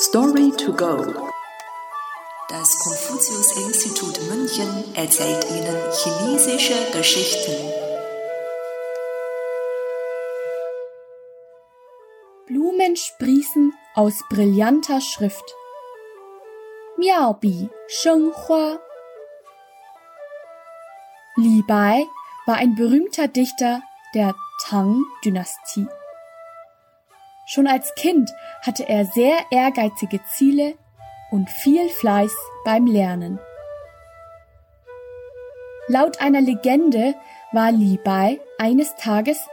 Story to go. Das Konfuzius-Institut München erzählt Ihnen chinesische Geschichten. Blumen sprießen aus brillanter Schrift. Miaobi Sheng Hua. Li Bai war ein berühmter Dichter der Tang-Dynastie. Schon als Kind hatte er sehr ehrgeizige Ziele und viel Fleiß beim Lernen. Laut einer Legende war Li Bai eines Tages,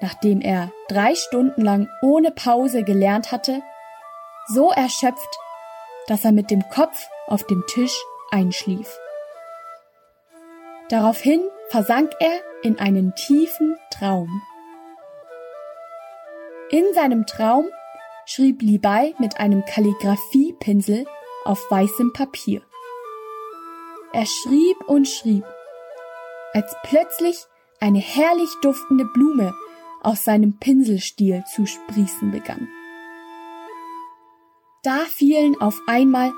nachdem er drei Stunden lang ohne Pause gelernt hatte, so erschöpft, dass er mit dem Kopf auf dem Tisch einschlief. Daraufhin versank er in einen tiefen Traum. In seinem Traum schrieb Li Bai mit einem Kalligraphiepinsel auf weißem Papier. Er schrieb und schrieb, als plötzlich eine herrlich duftende Blume aus seinem Pinselstiel zu sprießen begann. Da fielen auf einmal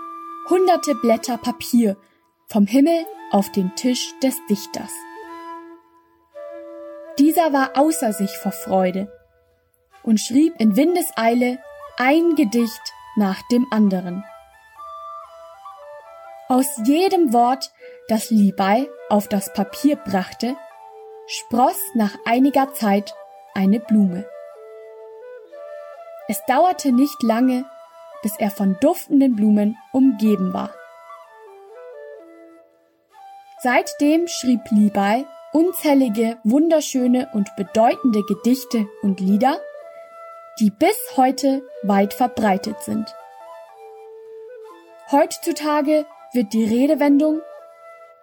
hunderte Blätter Papier vom Himmel auf den Tisch des Dichters. Dieser war außer sich vor Freude und schrieb in Windeseile ein Gedicht nach dem anderen. Aus jedem Wort, das Li Bai auf das Papier brachte, spross nach einiger Zeit eine Blume. Es dauerte nicht lange, bis er von duftenden Blumen umgeben war. Seitdem schrieb Li Bai unzählige wunderschöne und bedeutende Gedichte und Lieder, die bis heute weit verbreitet sind. Heutzutage wird die Redewendung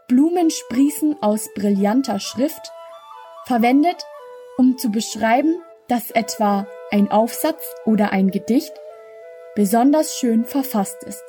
Blumen sprießen aus brillanter Schrift verwendet, um zu beschreiben, dass etwa ein Aufsatz oder ein Gedicht besonders schön verfasst ist.